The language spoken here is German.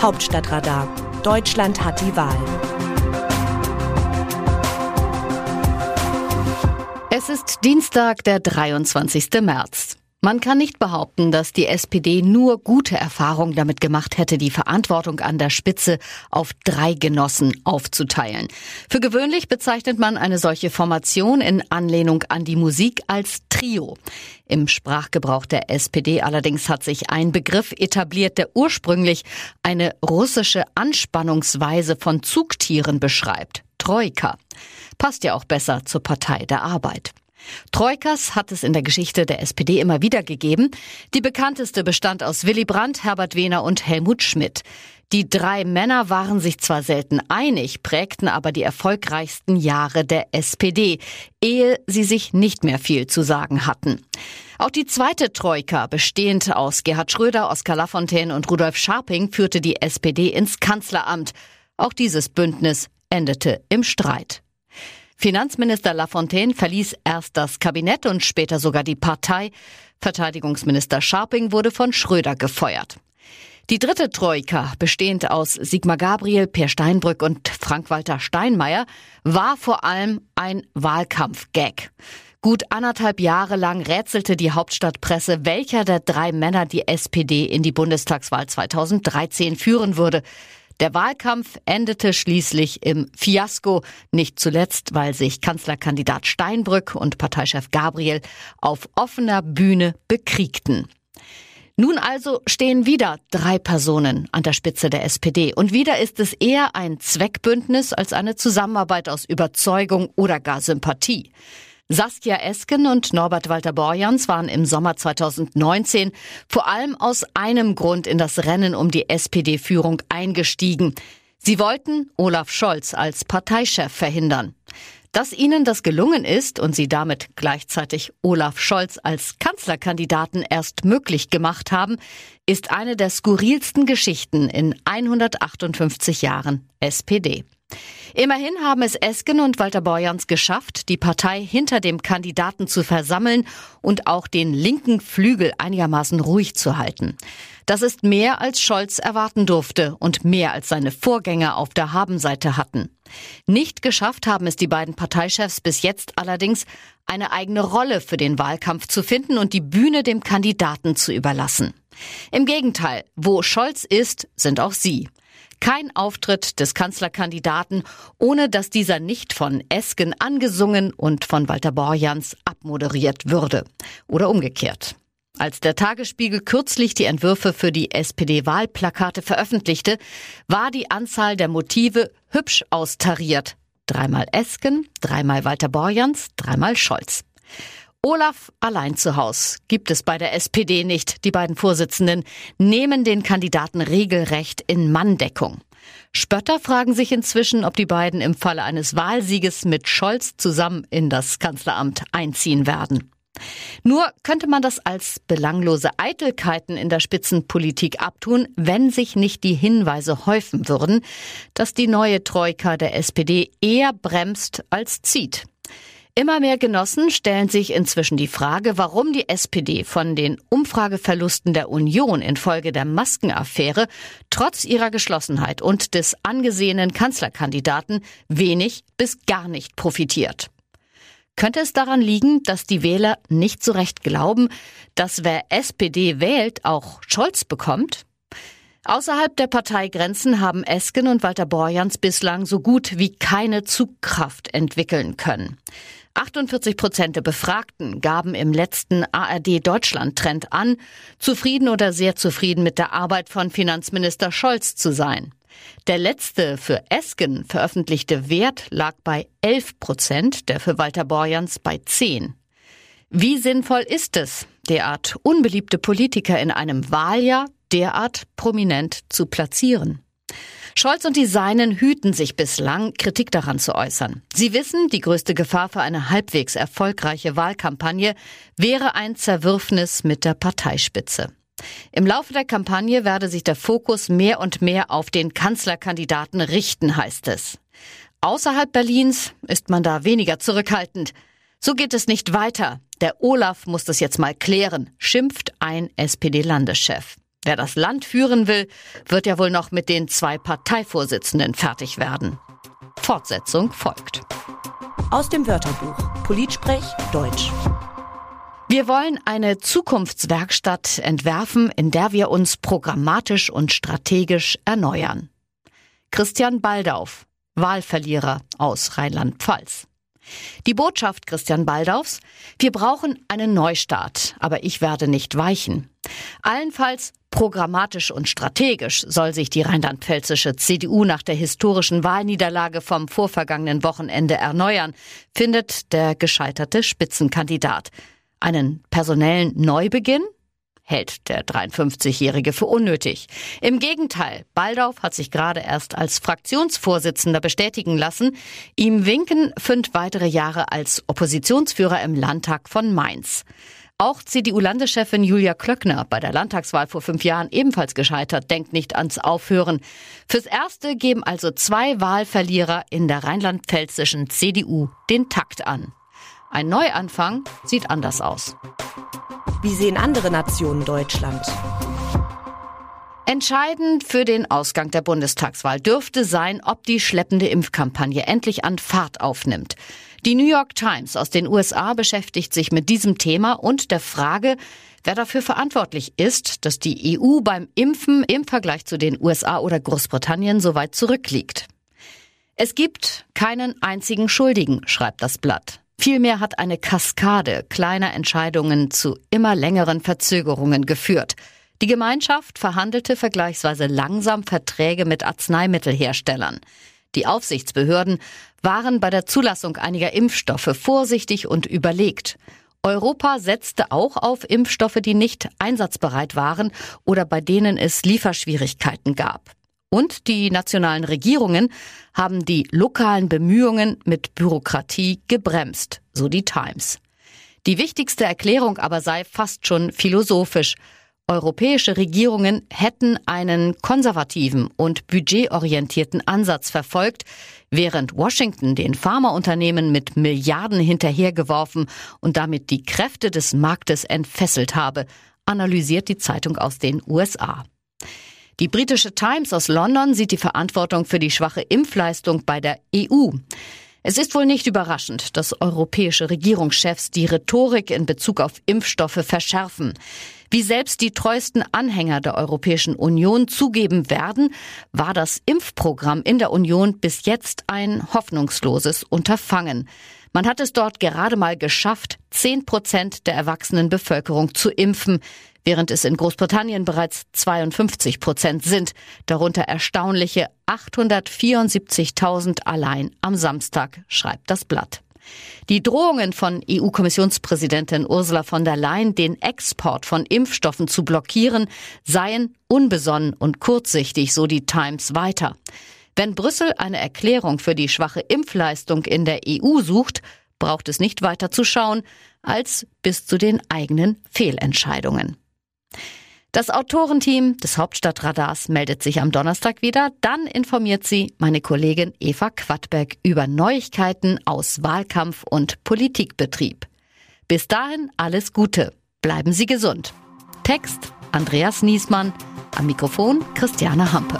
Hauptstadtradar. Deutschland hat die Wahl. Es ist Dienstag, der 23. März. Man kann nicht behaupten, dass die SPD nur gute Erfahrungen damit gemacht hätte, die Verantwortung an der Spitze auf drei Genossen aufzuteilen. Für gewöhnlich bezeichnet man eine solche Formation in Anlehnung an die Musik als Trio. Im Sprachgebrauch der SPD allerdings hat sich ein Begriff etabliert, der ursprünglich eine russische Anspannungsweise von Zugtieren beschreibt. Troika. Passt ja auch besser zur Partei der Arbeit. Troikas hat es in der Geschichte der SPD immer wieder gegeben. Die bekannteste bestand aus Willy Brandt, Herbert Wehner und Helmut Schmidt. Die drei Männer waren sich zwar selten einig, prägten aber die erfolgreichsten Jahre der SPD, ehe sie sich nicht mehr viel zu sagen hatten. Auch die zweite Troika, bestehend aus Gerhard Schröder, Oskar Lafontaine und Rudolf Scharping, führte die SPD ins Kanzleramt. Auch dieses Bündnis endete im Streit. Finanzminister Lafontaine verließ erst das Kabinett und später sogar die Partei. Verteidigungsminister Scharping wurde von Schröder gefeuert. Die dritte Troika, bestehend aus Sigmar Gabriel, Per Steinbrück und Frank-Walter Steinmeier, war vor allem ein Wahlkampf-Gag. Gut anderthalb Jahre lang rätselte die Hauptstadtpresse, welcher der drei Männer die SPD in die Bundestagswahl 2013 führen würde. Der Wahlkampf endete schließlich im Fiasko, nicht zuletzt, weil sich Kanzlerkandidat Steinbrück und Parteichef Gabriel auf offener Bühne bekriegten. Nun also stehen wieder drei Personen an der Spitze der SPD und wieder ist es eher ein Zweckbündnis als eine Zusammenarbeit aus Überzeugung oder gar Sympathie. Saskia Esken und Norbert Walter Borjans waren im Sommer 2019 vor allem aus einem Grund in das Rennen um die SPD-Führung eingestiegen. Sie wollten Olaf Scholz als Parteichef verhindern. Dass ihnen das gelungen ist und sie damit gleichzeitig Olaf Scholz als Kanzlerkandidaten erst möglich gemacht haben, ist eine der skurrilsten Geschichten in 158 Jahren SPD. Immerhin haben es Esken und Walter Borjans geschafft, die Partei hinter dem Kandidaten zu versammeln und auch den linken Flügel einigermaßen ruhig zu halten. Das ist mehr als Scholz erwarten durfte und mehr als seine Vorgänger auf der Habenseite hatten. Nicht geschafft haben es die beiden Parteichefs bis jetzt allerdings, eine eigene Rolle für den Wahlkampf zu finden und die Bühne dem Kandidaten zu überlassen. Im Gegenteil, wo Scholz ist, sind auch sie. Kein Auftritt des Kanzlerkandidaten, ohne dass dieser nicht von Esken angesungen und von Walter Borjans abmoderiert würde. Oder umgekehrt. Als der Tagesspiegel kürzlich die Entwürfe für die SPD-Wahlplakate veröffentlichte, war die Anzahl der Motive hübsch austariert. Dreimal Esken, dreimal Walter Borjans, dreimal Scholz. Olaf allein zu Haus gibt es bei der SPD nicht. Die beiden Vorsitzenden nehmen den Kandidaten regelrecht in Manndeckung. Spötter fragen sich inzwischen, ob die beiden im Falle eines Wahlsieges mit Scholz zusammen in das Kanzleramt einziehen werden. Nur könnte man das als belanglose Eitelkeiten in der Spitzenpolitik abtun, wenn sich nicht die Hinweise häufen würden, dass die neue Troika der SPD eher bremst als zieht. Immer mehr Genossen stellen sich inzwischen die Frage, warum die SPD von den Umfrageverlusten der Union infolge der Maskenaffäre trotz ihrer Geschlossenheit und des angesehenen Kanzlerkandidaten wenig bis gar nicht profitiert. Könnte es daran liegen, dass die Wähler nicht so recht glauben, dass wer SPD wählt, auch Scholz bekommt? Außerhalb der Parteigrenzen haben Esken und Walter Borjans bislang so gut wie keine Zugkraft entwickeln können. 48 Prozent der Befragten gaben im letzten ARD-Deutschland-Trend an, zufrieden oder sehr zufrieden mit der Arbeit von Finanzminister Scholz zu sein. Der letzte für Esken veröffentlichte Wert lag bei 11 Prozent, der für Walter Borjans bei 10. Wie sinnvoll ist es, derart unbeliebte Politiker in einem Wahljahr derart prominent zu platzieren? Scholz und die Seinen hüten sich bislang, Kritik daran zu äußern. Sie wissen, die größte Gefahr für eine halbwegs erfolgreiche Wahlkampagne wäre ein Zerwürfnis mit der Parteispitze. Im Laufe der Kampagne werde sich der Fokus mehr und mehr auf den Kanzlerkandidaten richten, heißt es. Außerhalb Berlins ist man da weniger zurückhaltend. So geht es nicht weiter. Der Olaf muss das jetzt mal klären, schimpft ein SPD-Landeschef. Wer das Land führen will, wird ja wohl noch mit den zwei Parteivorsitzenden fertig werden. Fortsetzung folgt. Aus dem Wörterbuch Politsprech Deutsch. Wir wollen eine Zukunftswerkstatt entwerfen, in der wir uns programmatisch und strategisch erneuern. Christian Baldauf, Wahlverlierer aus Rheinland-Pfalz. Die Botschaft Christian Baldaufs, wir brauchen einen Neustart, aber ich werde nicht weichen. Allenfalls programmatisch und strategisch soll sich die rheinland-pfälzische CDU nach der historischen Wahlniederlage vom vorvergangenen Wochenende erneuern, findet der gescheiterte Spitzenkandidat. Einen personellen Neubeginn? hält der 53-Jährige für unnötig. Im Gegenteil, Baldauf hat sich gerade erst als Fraktionsvorsitzender bestätigen lassen. Ihm winken fünf weitere Jahre als Oppositionsführer im Landtag von Mainz. Auch CDU-Landeschefin Julia Klöckner, bei der Landtagswahl vor fünf Jahren ebenfalls gescheitert, denkt nicht ans Aufhören. Fürs Erste geben also zwei Wahlverlierer in der rheinland-pfälzischen CDU den Takt an. Ein Neuanfang sieht anders aus. Wie sehen andere Nationen Deutschland? Entscheidend für den Ausgang der Bundestagswahl dürfte sein, ob die schleppende Impfkampagne endlich an Fahrt aufnimmt. Die New York Times aus den USA beschäftigt sich mit diesem Thema und der Frage, wer dafür verantwortlich ist, dass die EU beim Impfen im Vergleich zu den USA oder Großbritannien so weit zurückliegt. Es gibt keinen einzigen Schuldigen, schreibt das Blatt. Vielmehr hat eine Kaskade kleiner Entscheidungen zu immer längeren Verzögerungen geführt. Die Gemeinschaft verhandelte vergleichsweise langsam Verträge mit Arzneimittelherstellern. Die Aufsichtsbehörden waren bei der Zulassung einiger Impfstoffe vorsichtig und überlegt. Europa setzte auch auf Impfstoffe, die nicht einsatzbereit waren oder bei denen es Lieferschwierigkeiten gab. Und die nationalen Regierungen haben die lokalen Bemühungen mit Bürokratie gebremst, so die Times. Die wichtigste Erklärung aber sei fast schon philosophisch. Europäische Regierungen hätten einen konservativen und budgetorientierten Ansatz verfolgt, während Washington den Pharmaunternehmen mit Milliarden hinterhergeworfen und damit die Kräfte des Marktes entfesselt habe, analysiert die Zeitung aus den USA. Die britische Times aus London sieht die Verantwortung für die schwache Impfleistung bei der EU. Es ist wohl nicht überraschend, dass europäische Regierungschefs die Rhetorik in Bezug auf Impfstoffe verschärfen. Wie selbst die treuesten Anhänger der Europäischen Union zugeben werden, war das Impfprogramm in der Union bis jetzt ein hoffnungsloses Unterfangen. Man hat es dort gerade mal geschafft, zehn Prozent der erwachsenen Bevölkerung zu impfen während es in Großbritannien bereits 52 Prozent sind, darunter erstaunliche 874.000 allein am Samstag, schreibt das Blatt. Die Drohungen von EU-Kommissionspräsidentin Ursula von der Leyen, den Export von Impfstoffen zu blockieren, seien unbesonnen und kurzsichtig, so die Times weiter. Wenn Brüssel eine Erklärung für die schwache Impfleistung in der EU sucht, braucht es nicht weiter zu schauen als bis zu den eigenen Fehlentscheidungen. Das Autorenteam des Hauptstadtradars meldet sich am Donnerstag wieder. Dann informiert sie meine Kollegin Eva Quadbeck über Neuigkeiten aus Wahlkampf und Politikbetrieb. Bis dahin alles Gute. Bleiben Sie gesund. Text Andreas Niesmann. Am Mikrofon Christiane Hampe.